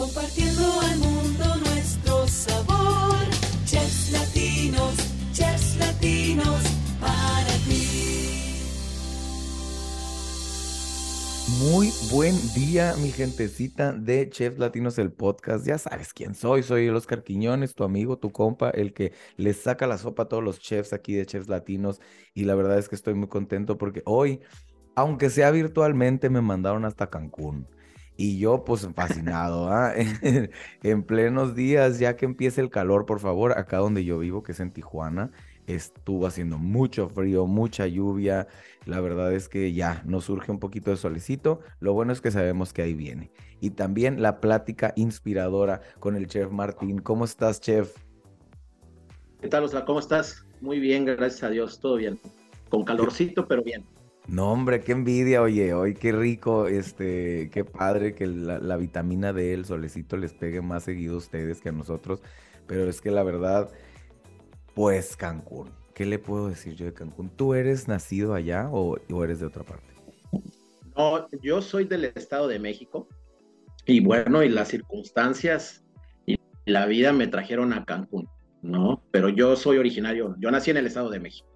compartiendo al mundo nuestro sabor. Chefs latinos, chefs latinos, para ti. Muy buen día, mi gentecita de Chefs Latinos, el podcast. Ya sabes quién soy, soy el Oscar Quiñones, tu amigo, tu compa, el que les saca la sopa a todos los chefs aquí de Chefs Latinos. Y la verdad es que estoy muy contento porque hoy, aunque sea virtualmente, me mandaron hasta Cancún. Y yo, pues, fascinado, ¿ah? En, en plenos días, ya que empiece el calor, por favor, acá donde yo vivo, que es en Tijuana, estuvo haciendo mucho frío, mucha lluvia. La verdad es que ya nos surge un poquito de solecito. Lo bueno es que sabemos que ahí viene. Y también la plática inspiradora con el chef Martín. ¿Cómo estás, chef? ¿Qué tal, Oscar? ¿Cómo estás? Muy bien, gracias a Dios, todo bien. Con calorcito, pero bien. No, hombre, qué envidia, oye, hoy qué rico, este, qué padre que la, la vitamina D, el solecito les pegue más seguido a ustedes que a nosotros, pero es que la verdad, pues Cancún, ¿qué le puedo decir yo de Cancún? ¿Tú eres nacido allá o, o eres de otra parte? No, yo soy del Estado de México y bueno, y las circunstancias y la vida me trajeron a Cancún, ¿no? Pero yo soy originario, yo nací en el Estado de México.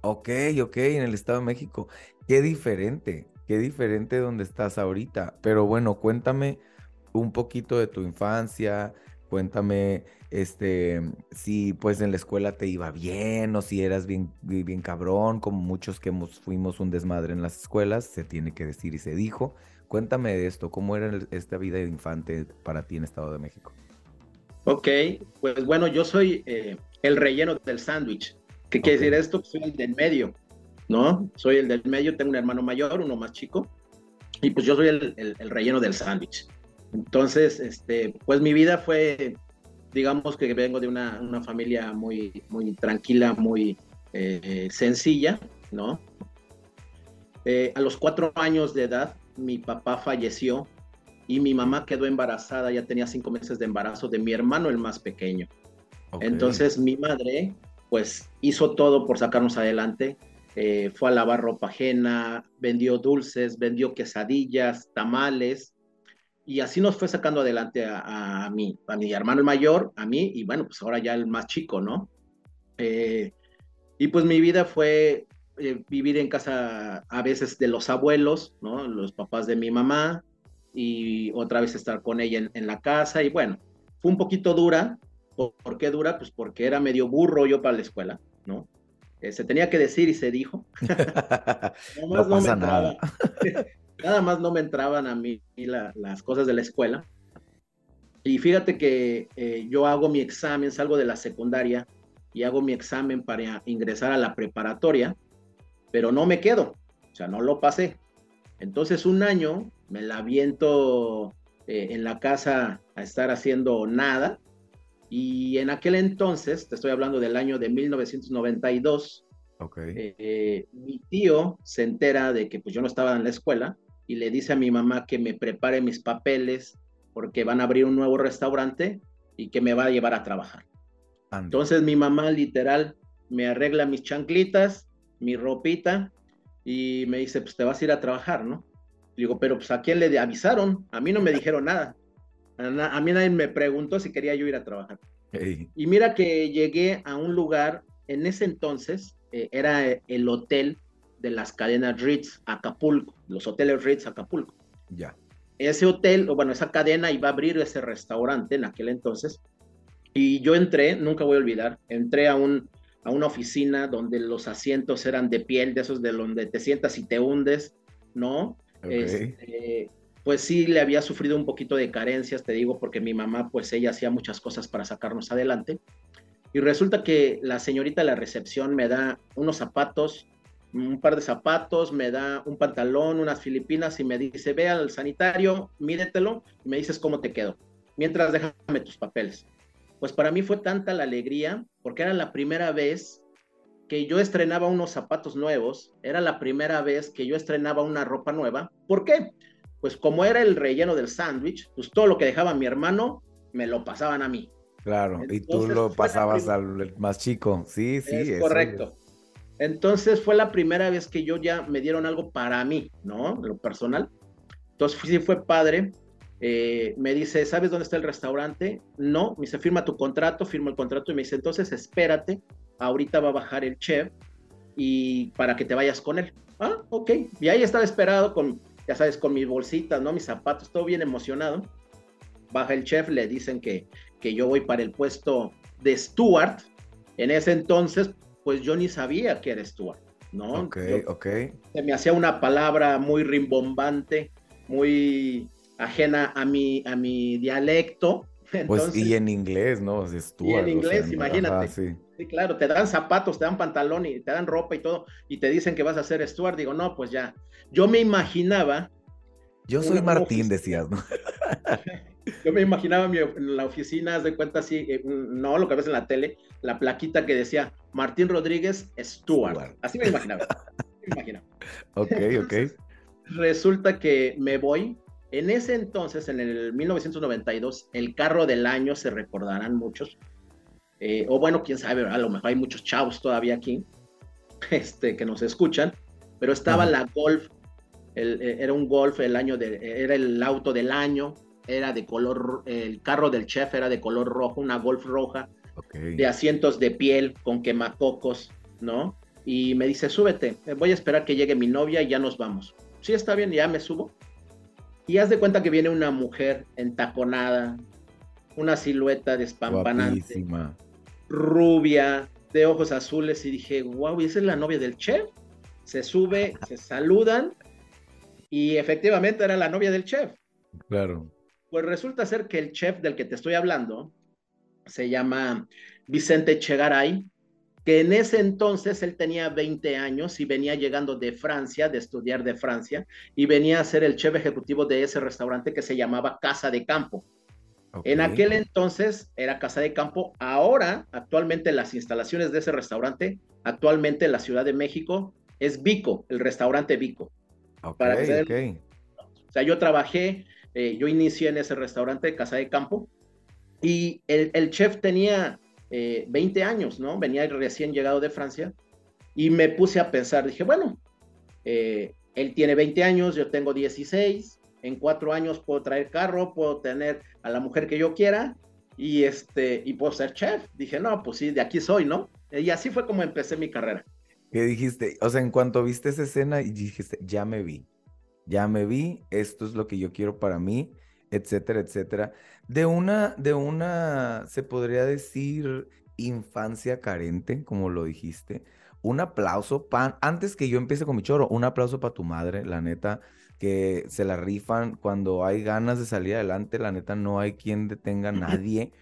Ok, ok, en el Estado de México. Qué diferente, qué diferente donde estás ahorita. Pero bueno, cuéntame un poquito de tu infancia, cuéntame este si pues en la escuela te iba bien o si eras bien bien, cabrón, como muchos que hemos, fuimos un desmadre en las escuelas, se tiene que decir y se dijo. Cuéntame de esto, ¿cómo era esta vida de infante para ti en Estado de México? Ok, pues bueno, yo soy eh, el relleno del sándwich. ¿Qué quiere decir esto? Soy el del medio, ¿no? Soy el del medio, tengo un hermano mayor, uno más chico, y pues yo soy el, el- el relleno del sándwich. Entonces, este, pues mi vida fue, digamos que vengo de una, una familia muy, muy tranquila, muy eh, sencilla, ¿no? Eh, a los cuatro años de edad, mi papá falleció y mi mamá quedó embarazada, ya tenía cinco meses de embarazo de mi hermano, el más pequeño. Entonces mi madre, pues hizo todo por sacarnos adelante. Eh, fue a lavar ropa ajena, vendió dulces, vendió quesadillas, tamales, y así nos fue sacando adelante a, a mí, a mi hermano mayor, a mí, y bueno, pues ahora ya el más chico, ¿no? Eh, y pues mi vida fue eh, vivir en casa a veces de los abuelos, ¿no? Los papás de mi mamá, y otra vez estar con ella en, en la casa, y bueno, fue un poquito dura. ¿Por, por qué dura? Pues porque era medio burro yo para la escuela, ¿no? Eh, se tenía que decir y se dijo. Nada No más me pasa entraba- nada. nada más no me entraban a mí la- las cosas de la escuela. Y fíjate que eh, yo hago mi examen, salgo de la secundaria y hago mi examen para ingresar a la preparatoria, pero no me quedo, o sea, no lo pasé. Entonces un año me la viento eh, en la casa a estar haciendo nada. Y en aquel entonces, te estoy hablando del año de 1992, Ok. eh, mi tío se entera de que pues yo no estaba en la escuela y le dice a mi mamá que me prepare mis papeles porque van a abrir un nuevo restaurante y que me va a llevar a trabajar. Entonces mi mamá literal me arregla mis chanclitas, mi ropita y me dice, pues te vas a ir a trabajar, ¿no? Digo, pero pues a quién le avisaron, a mí no me dijeron nada. A, mí nadie me preguntó si quería yo ir a trabajar. Ey, Y mira que llegué a un lugar, en ese entonces eh, era eh, el hotel de las cadenas Ritz Acapulco, los hoteles Ritz Acapulco. ya. Ese hotel, o bueno, esa cadena iba a abrir ese restaurante en aquel entonces. Y yo entré, nunca voy a olvidar, entré a, un, a una oficina donde los asientos eran de piel, de esos de donde te sientas y te hundes, ¿no? Ok. Este, pues sí le había sufrido un poquito de carencias, te digo, porque mi mamá, pues ella hacía muchas cosas para sacarnos adelante. Y resulta que la señorita de la recepción me da unos zapatos, un par de zapatos, me da un pantalón, unas filipinas y me dice, ve al sanitario, mídetelo y me dices cómo te quedo. Mientras déjame tus papeles. Pues para mí fue tanta la alegría, porque era la primera vez que yo estrenaba unos zapatos nuevos, era la primera vez que yo estrenaba una ropa nueva. ¿Por qué? Pues como era el relleno del sándwich, pues todo lo que dejaba mi hermano me lo pasaban a mí. Claro, y tú Entonces, lo pasabas al más chico. Sí, sí, es eso correcto. Entonces fue la primera vez que yo ya me dieron algo para mí, ¿no? Lo personal. Entonces sí fue padre. eh, me dice, ¿sabes dónde está el restaurante? No, me dice, firma tu contrato, firmo el contrato y me dice, entonces espérate, ahorita va a bajar el chef y para que te vayas con él. Ah, ok. Y ahí estaba esperado con, ya sabes, con mis bolsitas, ¿no? Mis zapatos, todo bien emocionado. Baja el chef, le dicen que, que yo voy para el puesto de Stuart. En ese entonces, pues yo ni sabía que era Stuart, ¿no? Ok, ok. Se me hacía una palabra muy rimbombante, muy ajena a mi, a mi dialecto. pues y en inglés, ¿no? Es y en inglés, imagínate. sí. Claro, te dan zapatos, te dan pantalón y te dan ropa y todo, y te dicen que vas a ser Stuart. Digo, no, pues ya. Yo me imaginaba. Yo soy Martín, decías, ¿no? Yo me imaginaba en la oficina, de cuenta así, eh, no lo que ves en la tele, la plaquita que decía Martín Rodríguez Stuart. Así me imaginaba. me imaginaba. Ok, ok. Resulta que me voy en ese entonces, en el 1992, el carro del año, se recordarán muchos, eh, o bueno, quién sabe, a lo mejor hay muchos chavos todavía aquí este, que nos escuchan, pero estaba la Golf, eh, era un Golf, el año de, era el auto del año, era de color, el carro del chef era de color rojo, una Golf roja, de asientos de piel con quemacocos, ¿no? Y me dice, súbete, voy a esperar que llegue mi novia y ya nos vamos. Sí, está bien, ya me subo y haz de cuenta que viene una mujer entaconada, una silueta despampanante, rubia, de ojos azules, y dije, wow, ¿y esa es la novia del chef? Se sube, se saludan, y efectivamente era la novia del chef. Claro. Pues resulta ser que el chef del que te estoy hablando se llama Vicente Chegaray, que en ese entonces él tenía 20 años y venía llegando de Francia, de estudiar de Francia, y venía a ser el chef ejecutivo de ese restaurante que se llamaba Casa de Campo. En aquel entonces era Casa de Campo, ahora actualmente las instalaciones de ese restaurante, actualmente en la Ciudad de México, es Vico, el restaurante Vico. para O sea, yo trabajé, eh, yo inicié en ese restaurante, Casa de Campo, y el, el chef tenía 20 eh, años, ¿no? Venía recién llegado de Francia y me puse a pensar, dije, bueno, eh, él tiene 20 años, yo tengo 16, en cuatro años puedo traer carro, puedo tener a la mujer que yo quiera y, este, y puedo ser chef. Dije, no, pues sí, de aquí soy, ¿no? Y así fue como empecé mi carrera. ¿Qué dijiste? O sea, en cuanto viste esa escena y dijiste, ya me vi, ya me vi, esto es lo que yo quiero para mí, etcétera, etcétera. De una, de una, se podría decir, infancia carente, como lo dijiste. Un aplauso, pan, antes que yo empiece con mi choro, un aplauso para tu madre, la neta, que se la rifan cuando hay ganas de salir adelante, la neta, no hay quien detenga a nadie.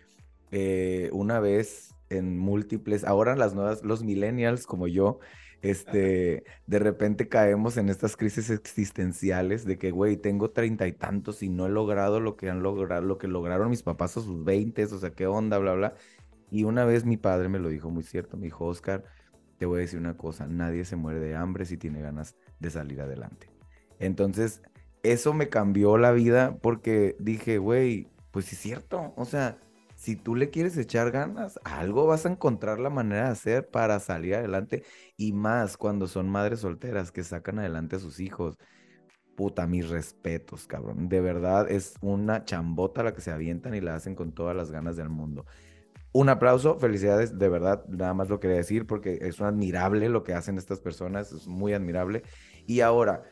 Eh, una vez en múltiples, ahora las nuevas, los millennials como yo, este, de repente caemos en estas crisis existenciales de que, güey, tengo treinta y tantos y no he logrado lo que han logrado, lo que lograron mis papás a sus veintes, o sea, qué onda, bla, bla. Y una vez mi padre me lo dijo muy cierto, me dijo, Oscar, te voy a decir una cosa, nadie se muere de hambre si tiene ganas de salir adelante. Entonces, eso me cambió la vida porque dije, güey, pues es cierto, o sea, si tú le quieres echar ganas, algo vas a encontrar la manera de hacer para salir adelante y más cuando son madres solteras que sacan adelante a sus hijos. Puta, mis respetos, cabrón. De verdad es una chambota la que se avientan y la hacen con todas las ganas del mundo. Un aplauso, felicidades, de verdad, nada más lo quería decir porque es admirable lo que hacen estas personas, es muy admirable. Y ahora,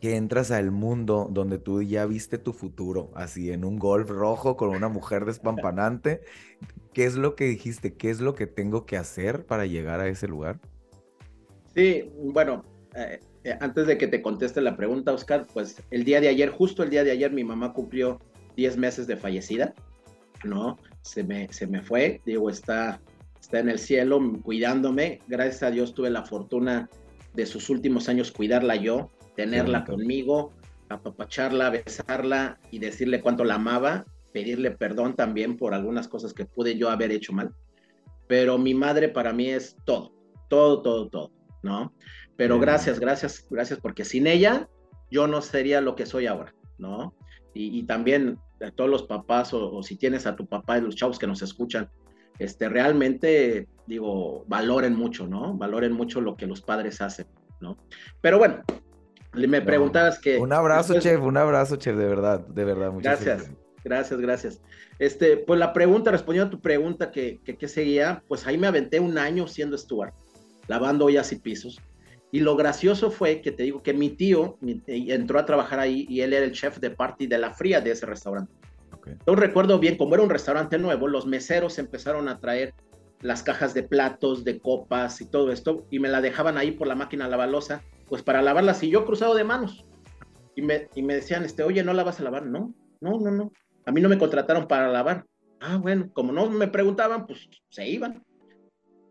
que entras al mundo donde tú ya viste tu futuro, así en un golf rojo con una mujer despampanante. ¿Qué es lo que dijiste? ¿Qué es lo que tengo que hacer para llegar a ese lugar? Sí, bueno, eh, eh, antes de que te conteste la pregunta, Oscar, pues el día de ayer, justo el día de ayer, mi mamá cumplió 10 meses de fallecida, ¿no? Se me, se me fue, digo, está, está en el cielo cuidándome. Gracias a Dios tuve la fortuna de sus últimos años cuidarla yo, tenerla conmigo, apapacharla, besarla y decirle cuánto la amaba, pedirle perdón también por algunas cosas que pude yo haber hecho mal. Pero mi madre para mí es todo, todo, todo, todo, ¿no? Pero gracias, gracias, gracias, porque sin ella yo no sería lo que soy ahora, ¿no? Y, también a todos los papás o, o, si tienes a tu papá y los chavos que nos escuchan, este, realmente, digo, valoren mucho, ¿no? Valoren mucho lo que los padres hacen, ¿no? Pero bueno, Me No, preguntabas que... Un abrazo, después- chef, un abrazo, chef, de verdad, de verdad. muchas Gracias, gracias, gracias. Este, pues la pregunta, respondiendo a tu pregunta que, que, que seguía, pues ahí me aventé un año siendo steward, lavando ollas y pisos. Y lo gracioso fue que te digo que mi tío mi- entró a trabajar ahí y él era el chef de party de la fría de ese restaurante. Ok. Yo recuerdo bien, como era un restaurante nuevo, los meseros empezaron a traer las cajas de platos, de copas y todo esto, y me la dejaban ahí por la máquina lavalosa, pues para lavarlas, y yo cruzado de manos. Y me, y me decían, este, oye, ¿no la vas a lavar? No, no, no, no. A mí no me contrataron para lavar. Ah, bueno, como no me preguntaban, pues se iban.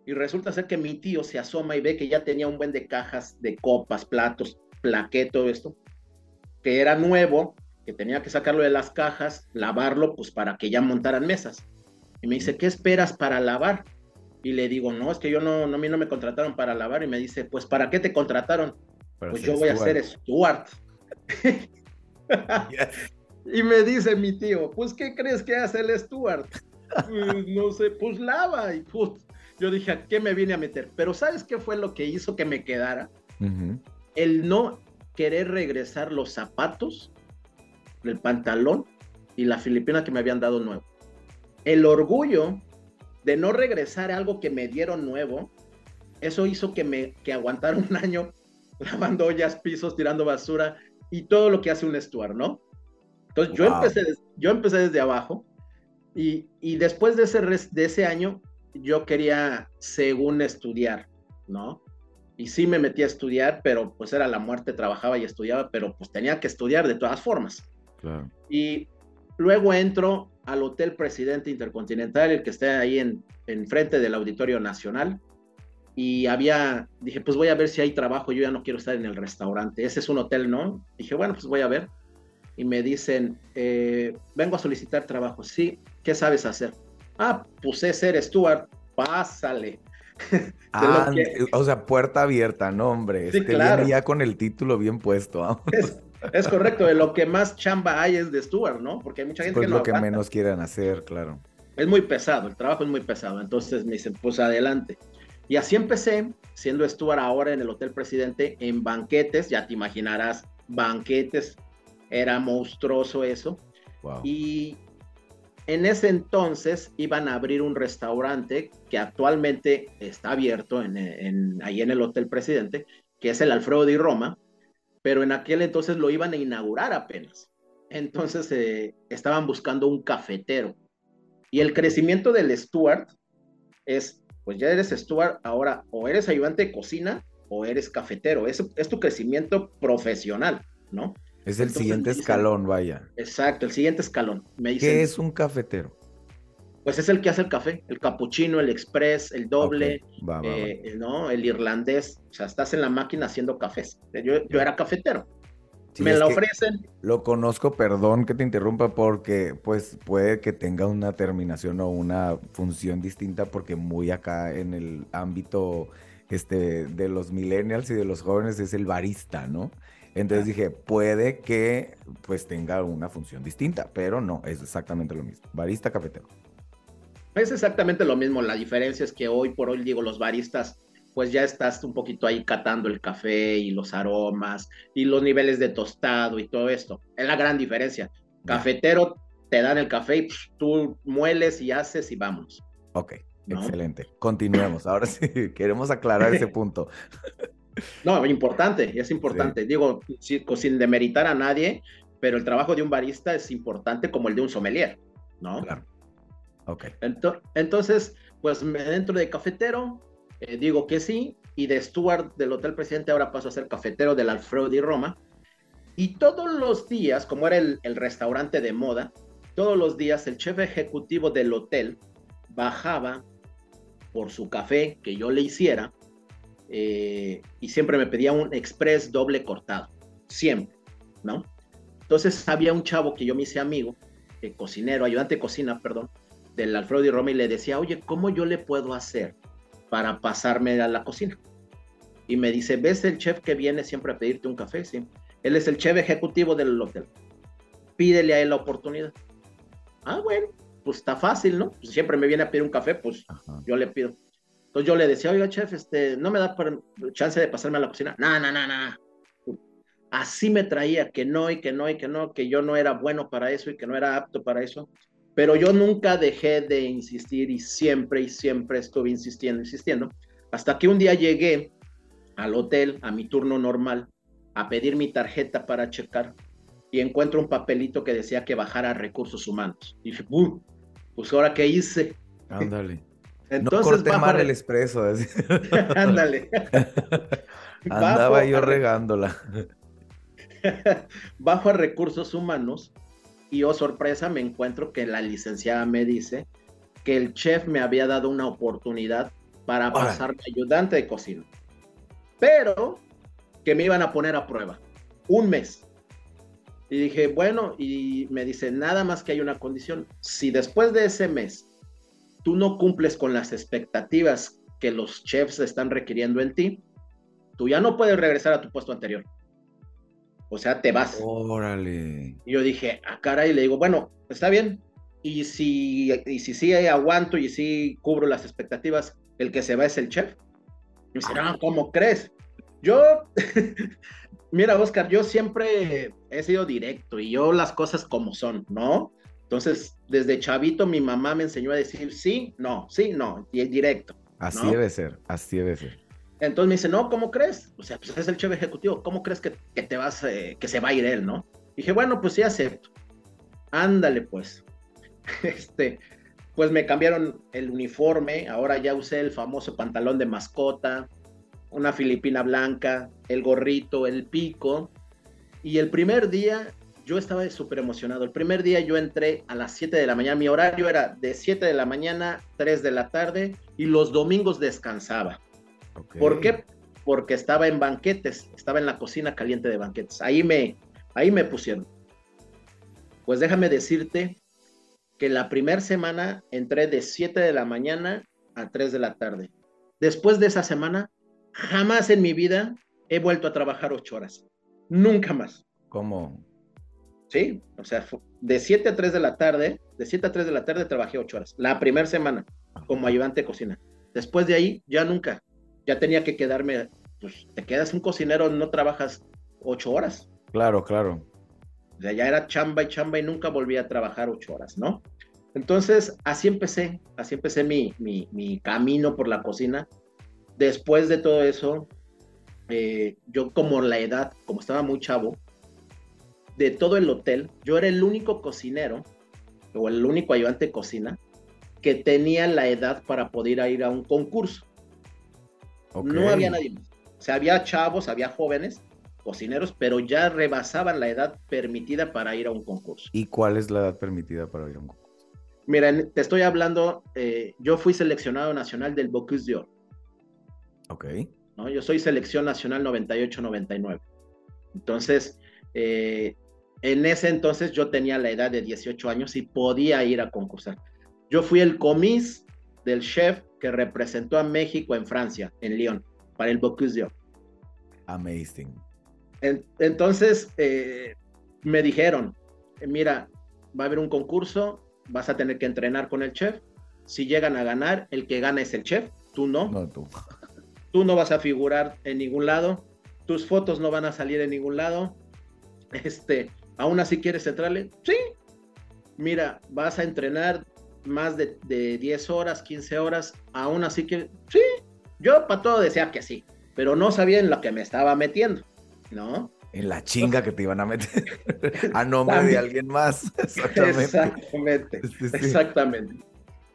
Y resulta ser que mi tío se asoma y ve que ya tenía un buen de cajas de copas, platos, plaqué, todo esto, que era nuevo, que tenía que sacarlo de las cajas, lavarlo, pues para que ya montaran mesas. Y me dice, ¿qué esperas para lavar? Y le digo, no, es que yo no, no, a mí no me contrataron para lavar. Y me dice, pues, ¿para qué te contrataron? Para Pues yo voy a steward. ser steward. y me dice mi tío, pues, ¿qué crees que hace el steward? Pues, no sé, pues lava. Y pues, yo dije, ¿a qué me vine a meter? Pero ¿sabes qué fue lo que hizo que me quedara? Ujú. El no querer regresar los zapatos, el pantalón y la filipina que me habían dado nuevo. El orgullo de no regresar a algo que me dieron nuevo, eso hizo que me que aguantara un año lavando ollas, pisos, tirando basura y todo lo que hace un steward, ¿no? Entonces yo, empecé, yo empecé desde abajo y, y después de ese, de ese año yo quería, según estudiar, ¿no? Y sí me metí a estudiar, pero pues era la muerte, trabajaba y estudiaba, pero pues tenía que estudiar de todas formas. Claro. Y luego entro al Hotel Presidente Intercontinental, el que está ahí en, en frente del Auditorio Nacional. Y había, dije, pues voy a ver si hay trabajo, yo ya no quiero estar en el restaurante. Ese es un hotel, ¿no? Dije, bueno, pues voy a ver. Y me dicen, eh, vengo a solicitar trabajo. Sí, ¿qué sabes hacer? Ah, pues ser steward, pásale. Ah, que- o sea, puerta abierta, no, hombre. Sí, este claro. ya con el título bien puesto. Es, es correcto, de lo que más chamba hay es de steward, ¿no? Porque hay mucha gente Pues que no lo que menos quieran hacer, claro. es muy pesado, el trabajo es muy pesado. Entonces me dicen, pues adelante. Y así empecé, siendo steward ahora en el Hotel Presidente, en banquetes, ya te imaginarás, banquetes, era monstruoso eso. Wow. Y en ese entonces iban a abrir un restaurante que actualmente está abierto en, en- ahí en el Hotel Presidente, que es el Alfredo di Roma, pero en aquel entonces lo iban a inaugurar apenas. Entonces eh, estaban buscando un cafetero. Y el crecimiento del steward es, pues ya eres steward, ahora o eres ayudante de cocina o eres cafetero. Es, es tu crecimiento profesional, ¿no? Es el entonces siguiente dicen- escalón, vaya. Exacto, el siguiente escalón. Me dicen, ¿Qué es un cafetero? Pues es el que hace el café, el capuchino, el express, el doble, Va, va, eh, el- ¿no? El irlandés. O sea, estás en la máquina haciendo cafés. Yo, yo era cafetero. Sí, me la ofrecen. Lo conozco, perdón que te interrumpa, porque pues puede que tenga una terminación o una función distinta, porque muy acá en el ámbito este, de los millennials y de los jóvenes es el barista, ¿no? Entonces Ah. dije, puede que pues tenga una función distinta, pero no, es exactamente lo mismo. Barista, cafetero. Es exactamente lo mismo. La diferencia es que hoy por hoy, digo, los baristas, pues ya estás un poquito ahí catando el café y los aromas y los niveles de tostado y todo esto. Es la gran diferencia. Cafetero, te dan el café y tú mueles y haces y vamos. Ok, ¿No? excelente. Continuemos. Ahora sí, queremos aclarar ese punto. No, importante, es importante. Digo, sí, co- sin demeritar a nadie, pero el trabajo de un barista es importante como el de un sommelier, ¿no? Claro. Ok. Ento- entonces, pues me dentro de cafetero, eh, digo que sí, y de steward del Hotel Presidente ahora paso a ser cafetero del Alfredo di Roma. Y todos los días, como era el, el restaurante de moda, todos los días el chef ejecutivo del hotel bajaba por su café que yo le hiciera eh, y siempre me pedía un express doble cortado, siempre, ¿no? Entonces había un chavo que yo me hice amigo, eh, cocinero, ayudante de cocina, perdón, del Alfredo Di Roma y le decía, oye, ¿cómo yo le puedo hacer para pasarme a la cocina? Y me dice, ¿ves el chef que viene siempre a pedirte un café? Sí. Él es el chef ejecutivo del hotel. Pídele a él la oportunidad. Ah, bueno, pues está fácil, ¿no? Pues siempre me viene a pedir un café, pues Ajá. yo le pido. Entonces yo le decía, oiga, chef, este, ¿no me da chance de pasarme a la cocina? No, no, no, no. así me traía, que no y que no y que no, que yo no era bueno para eso y que no era apto para eso. Pero yo nunca dejé de insistir y siempre y siempre estuve insistiendo, insistiendo, hasta que un día llegué al hotel, a mi turno normal, a pedir mi tarjeta para checar y encuentro un papelito que decía que bajara a recursos humanos. Y dije, pues ahora qué hice. Ándale. Entonces, no corté mal el expreso. Ándale. Andaba yo regándola. Bajo a recursos humanos y oh sorpresa me encuentro que la licenciada me dice que el chef me había dado una oportunidad para pasar de ayudante de cocina. Pero que me iban a poner a prueba. Un mes. Y dije, bueno, y me dice, nada más que hay una condición. Si después de ese mes tú no cumples con las expectativas que los chefs están requiriendo en ti, tú ya no puedes regresar a tu puesto anterior. O sea, te vas. Órale. Y yo dije, a ah, cara, y le digo, bueno, está bien. Y si, y si sí aguanto y si cubro las expectativas, el que se va es el chef. Y me dice, no, ¿cómo crees? Yo, mira, Oscar, yo siempre he sido directo y yo las cosas como son, ¿no? Entonces, desde chavito mi mamá me enseñó a decir sí, no, sí, no, y es directo. Así debe ser, así debe ser. Entonces me dice, no, ¿cómo crees? O sea, pues es el chef ejecutivo, ¿cómo crees que, te vas, eh, que se va a ir él, no? dije, bueno, pues sí acepto. Ándale, pues. Este, pues me cambiaron el uniforme, ahora ya usé el famoso pantalón de mascota, una filipina blanca, el gorrito, el pico. Y el primer día yo estaba súper emocionado. El primer día yo entré a las 7 de la mañana. Mi horario era de 7 de la mañana, 3 de la tarde y los domingos descansaba. ¿Por qué? Porque estaba en banquetes, estaba en la cocina caliente de banquetes. Ahí me, ahí me pusieron. Pues déjame decirte que la primera semana entré de 7 de la mañana a 3 de la tarde. Después de esa semana, jamás en mi vida he vuelto a trabajar 8 horas. Nunca más. ¿Cómo? Sí, o sea, de 7 a 3 de la tarde, de 7 a 3 de la tarde trabajé 8 horas. La primera semana como ayudante de cocina. Después de ahí, ya nunca ya tenía que quedarme, pues te quedas un cocinero, no trabajas ocho horas. Claro, claro. O sea, ya era chamba y chamba y nunca volví a trabajar ocho horas, ¿no? Entonces, así empecé, así empecé mi, mi, camino por la cocina. Después de todo eso, eh, yo como la edad, como estaba muy chavo, de todo el hotel, yo era el único cocinero o el único ayudante de cocina que tenía la edad para poder ir a un concurso. No había nadie más. O sea, había chavos, había jóvenes, cocineros, pero ya rebasaban la edad permitida para ir a un concurso. ¿Y cuál es la edad permitida para ir a un concurso? Mira, te estoy hablando, eh, yo fui seleccionado nacional del Bocuse d'Or. Ok. ¿no? Yo soy selección nacional 98-99. Entonces, eh, en ese entonces yo tenía la edad de 18 años y podía ir a concursar. Yo fui el comis del chef que representó a México en Francia, en Lyon, para el Bocuse d'Or. Amazing. entonces, eh, me dijeron, mira, va a haber un concurso, vas a tener que entrenar con el chef. Si llegan a ganar, el que gana es el chef, tú no. No, tú. Tú no vas a figurar en ningún lado, tus fotos no van a salir en ningún lado. Este, aún así quieres entrarle, sí. Mira, vas a entrenar más de, 10 horas, 15 horas, aún así que sí, yo para todo decía que sí, pero no sabía en lo que me estaba metiendo, ¿no? En la chinga que te iban a meter a nombre de alguien más. Exactamente. Exactamente. Exactamente.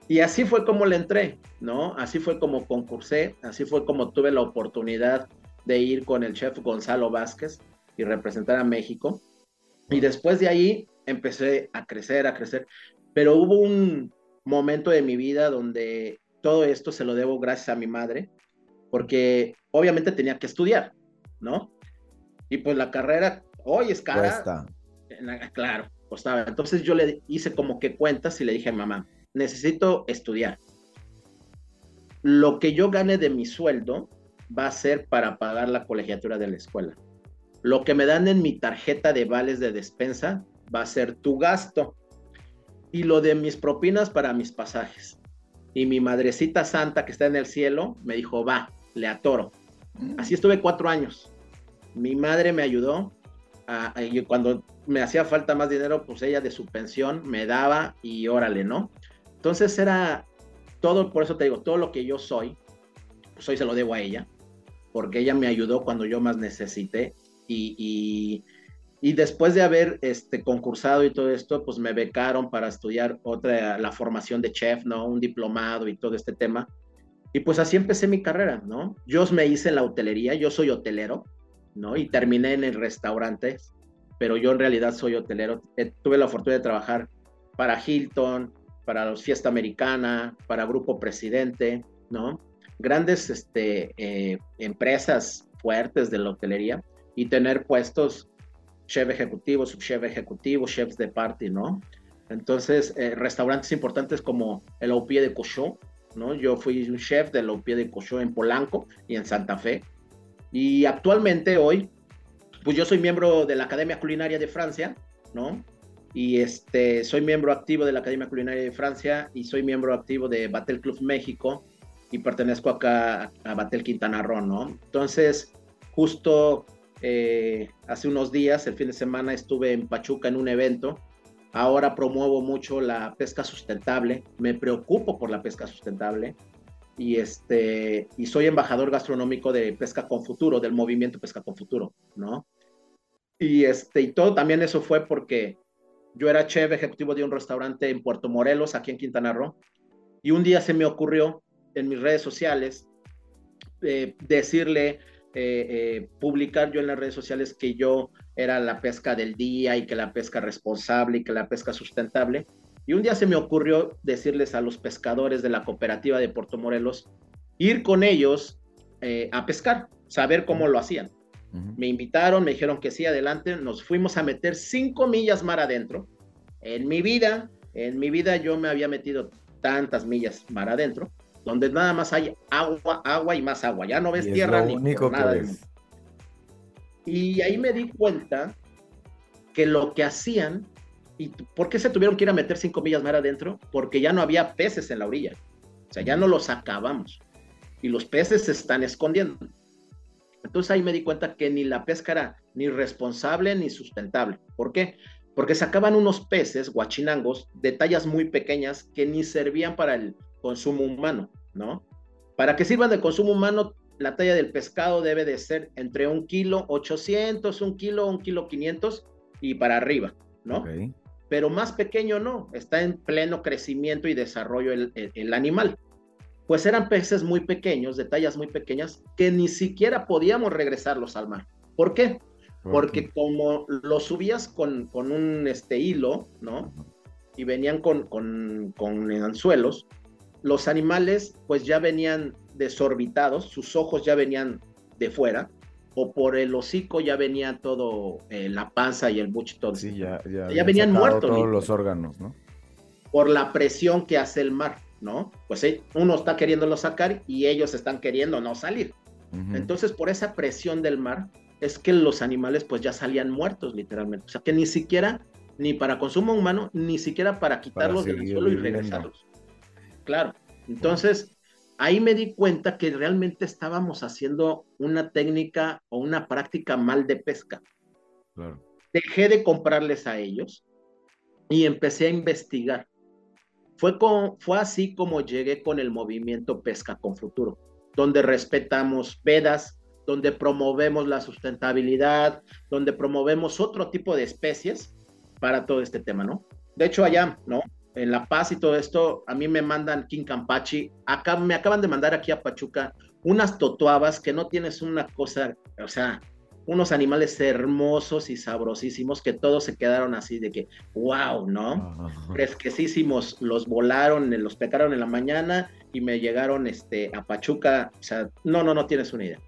Y así fue como le entré, ¿no? Así fue como concursé, así fue como tuve la oportunidad de ir con el chef Gonzalo Vázquez y representar a México. Y después de ahí empecé a crecer, a crecer. Pero hubo un, momento de mi vida donde todo esto se lo debo gracias a mi madre, porque obviamente tenía que estudiar, ¿no? Y pues la carrera hoy es cara. Claro, costaba. Entonces yo le hice como que cuentas y le dije a mamá, necesito estudiar. Lo que yo gane de mi sueldo va a ser para pagar la colegiatura de la escuela. Lo que me dan en mi tarjeta de vales de despensa va a ser tu gasto y lo de mis propinas para mis pasajes. Y mi madrecita santa que está en el cielo me dijo, va, le atoro. Mm. Así estuve cuatro años. Mi madre me ayudó y cuando me hacía falta más dinero, pues ella de su pensión me daba y órale, ¿no? Entonces era todo, por eso te digo, todo lo que yo soy, pues hoy se lo debo a ella, porque ella me ayudó cuando yo más necesité y, y, después de haber este, concursado y todo esto, pues me becaron para estudiar otra, la formación de chef, ¿no? Un diplomado y todo este tema. Y pues así empecé mi carrera, ¿no? Yo me hice en la hotelería, yo soy hotelero, ¿no? Y terminé en el restaurante, pero yo en realidad soy hotelero. Eh, tuve la fortuna de trabajar para Hilton, para los Fiesta Americana, para Grupo Presidente, ¿no? Grandes este, eh, empresas fuertes de la hotelería y tener puestos chef ejecutivo, subchef ejecutivo, chefs de party, ¿no? Entonces, eh, restaurantes importantes como el Au de Cochon, ¿no? Yo fui un chef del Au de Cochon en Polanco y en Santa Fe. Y actualmente hoy, pues yo soy miembro de la Academia Culinaria de Francia, ¿no? Y este, soy miembro activo de la Academia Culinaria de Francia y soy miembro activo de Batel Club México y pertenezco acá a Batel Quintana Roo, ¿no? Entonces, justo eh, hace unos días, el fin de semana, estuve en Pachuca en un evento. Ahora promuevo mucho la pesca sustentable, me preocupo por la pesca sustentable y, este, y soy embajador gastronómico de Pesca con Futuro, del movimiento Pesca con Futuro, ¿no? Y, este, y todo también eso fue porque yo era chef ejecutivo de un restaurante en Puerto Morelos, aquí en Quintana Roo, y un día se me ocurrió en mis redes sociales eh, decirle eh, eh, publicar yo en las redes sociales que yo era la pesca del día y que la pesca responsable y que la pesca sustentable. Y un día se me ocurrió decirles a los pescadores de la cooperativa de Puerto Morelos, ir con ellos eh, a pescar, saber cómo lo hacían. Me invitaron, me dijeron que sí, adelante, nos fuimos a meter cinco millas mar adentro. En mi vida, en mi vida yo me había metido tantas millas mar adentro donde nada más hay agua, agua y más agua. Ya no ves tierra ni nada. Y ahí me di cuenta que lo que hacían, ¿y por qué se tuvieron que ir a meter cinco millas más adentro? Porque ya no había peces en la orilla. O sea, ya no los sacábamos. Y los peces se están escondiendo. Entonces ahí me di cuenta que ni la pesca era ni responsable ni sustentable. ¿Por qué? Porque sacaban unos peces guachinangos de tallas muy pequeñas que ni servían para el consumo humano, ¿no? Para que sirvan de consumo humano, la talla del pescado debe de ser entre un kilo 800, un kilo, un kilo 500 y para arriba, ¿no? Pero más pequeño no, está en pleno crecimiento y desarrollo el, animal. Pues eran peces muy pequeños, de tallas muy pequeñas, que ni siquiera podíamos regresarlos al mar. ¿Por qué? Porque como los subías con, con un este, hilo, ¿no? Y venían con, con, con anzuelos, los animales pues ya venían desorbitados, sus ojos ya venían de fuera, o por el hocico ya venía todo, eh, la panza y el buche todo. Sí, ya, ya, ya venían muertos. Todos los órganos, ¿no? Por la presión que hace el mar, ¿no? Pues eh, uno está queriéndolo sacar y ellos están queriendo no salir. Entonces, por esa presión del mar, es que los animales pues ya salían muertos literalmente. O sea, que ni siquiera, ni para consumo humano, ni siquiera para quitarlos del suelo y regresarlos. Claro. Entonces, ahí me di cuenta que realmente estábamos haciendo una técnica o una práctica mal de pesca. Dejé de comprarles a ellos y empecé a investigar. Fue, con, fue así como llegué con el movimiento Pesca con Futuro, donde respetamos vedas, donde promovemos la sustentabilidad, donde promovemos otro tipo de especies para todo este tema, ¿no? De hecho, allá, ¿no? En La Paz y todo esto, a mí me mandan King Campachi, acá me acaban de mandar aquí a Pachuca unas totuabas que no tienes una cosa, o sea, unos animales hermosos y sabrosísimos que todos se quedaron así de que, wow, ¿no? Fresquecísimos, los volaron, los pecaron en la mañana y me llegaron este, a Pachuca, o sea, no, no, no tienes una idea.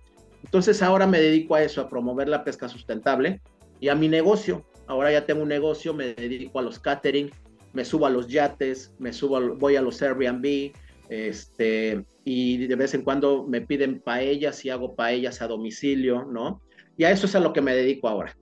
Entonces ahora me dedico a eso, a promover la pesca sustentable y a mi negocio. Ahora ya tengo un negocio, me dedico a los catering, me subo a los yates, me subo, voy a los Airbnb, este, y de vez en cuando me piden paellas y hago paellas a domicilio, ¿no? Y a eso es a lo que me dedico ahora.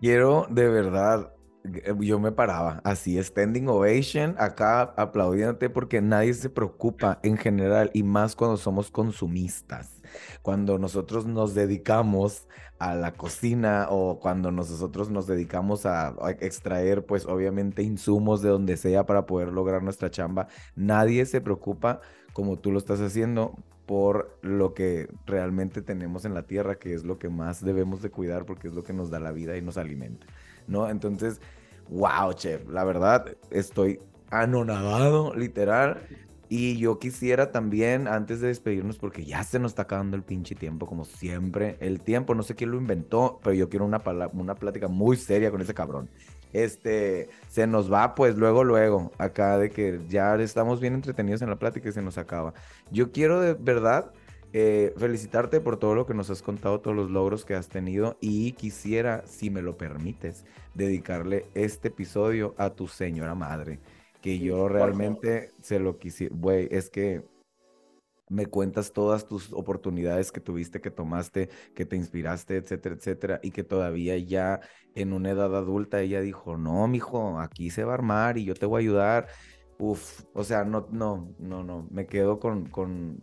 Quiero de verdad, eh, yo me paraba así, standing ovation, acá aplaudiéndote porque nadie se preocupa en general y más cuando somos consumistas cuando nosotros nos dedicamos a la cocina o cuando nosotros nos dedicamos a, a extraer, pues obviamente, insumos de donde sea para poder lograr nuestra chamba, nadie se preocupa como tú lo estás haciendo por lo que realmente tenemos en la tierra, que es lo que más debemos de cuidar porque es lo que nos da la vida y nos alimenta, ¿no? Entonces, wow, chef, la verdad estoy anonadado, literal. Y yo quisiera también, antes de despedirnos, porque ya se nos está acabando el pinche tiempo, como siempre. El tiempo, no sé quién lo inventó, pero yo quiero una, una plática muy seria con ese cabrón. Este, se nos va, pues luego, luego, acá de que ya estamos bien entretenidos en la plática y se nos acaba. Yo quiero de verdad eh, felicitarte por todo lo que nos has contado, todos los logros que has tenido y quisiera, si me lo permites, dedicarle este episodio a tu señora madre, que yo realmente se lo quisiera, güey, es que me cuentas todas tus oportunidades que tuviste, que tomaste, que te inspiraste, etcétera, etcétera, y que todavía ya en una edad adulta ella dijo, no, mijo, aquí se va a armar y yo te voy a ayudar. Uf, o sea, no, no, no, no, me quedo con, con,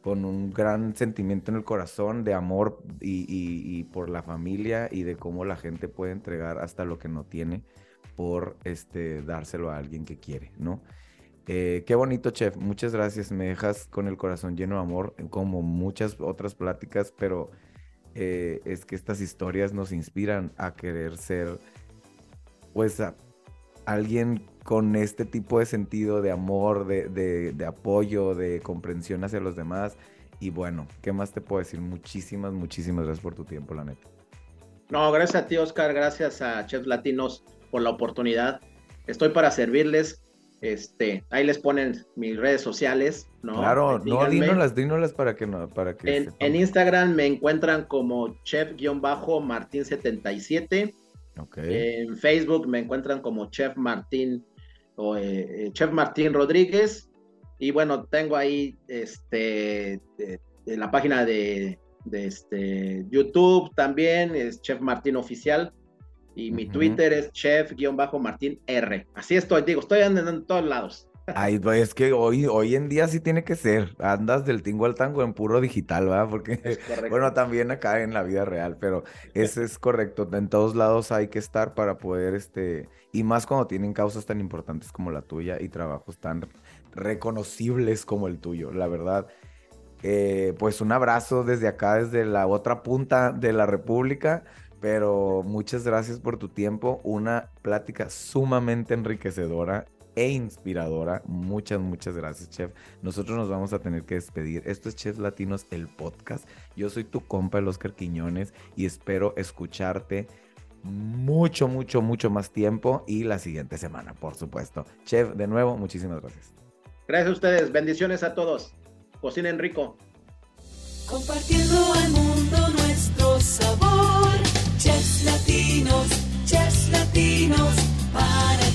con un gran sentimiento en el corazón de amor y, y, por la familia y de cómo la gente puede entregar hasta lo que no tiene por este, dárselo a alguien que quiere, ¿no? Eh, qué bonito, chef. Muchas gracias. Me dejas con el corazón lleno de amor, como muchas otras pláticas, pero eh, es que estas historias nos inspiran a querer ser, pues, alguien con este tipo de sentido de amor, de, apoyo, de comprensión hacia los demás. Y bueno, ¿qué más te puedo decir? Muchísimas, muchísimas gracias por tu tiempo, la neta. No, gracias a ti, Oscar. Gracias a Chefs Latinos por la oportunidad. Estoy para servirles. Este, ahí les ponen mis redes sociales, ¿no? Claro, no, dínolas, dínolas para que no, para que. En, Instagram me encuentran como chef-martín77. En Facebook me encuentran como Chef Martín o eh, eh, Chef Martín Rodríguez. Y bueno, tengo ahí este la página de, de, este YouTube también, es Chef Martín Oficial. Y mi Twitter es chef-martín R. Así estoy, digo, estoy andando en todos lados. Ay, pues es que hoy, hoy en día sí tiene que ser. Andas del tingo al tango en puro digital, ¿verdad? Porque, bueno, también acá en la vida real, pero eso es correcto. En todos lados hay que estar para poder, este, y más cuando tienen causas tan importantes como la tuya y trabajos tan reconocibles como el tuyo, la verdad. Eh, pues un abrazo desde acá, desde la otra punta de la República. Pero muchas gracias por tu tiempo. Una plática sumamente enriquecedora e inspiradora. Muchas, muchas gracias, chef. Nosotros nos vamos a tener que despedir. Esto es Chef Latinos, el podcast. Yo soy tu compa, el Oscar Quiñones, y espero escucharte mucho, mucho, mucho más tiempo y la siguiente semana, por supuesto. Chef, de nuevo, muchísimas gracias. Gracias a ustedes. Bendiciones a todos. Cocinen rico. Compartiendo al mundo nuestro sabor. Chess Latinos, Chess Latinos para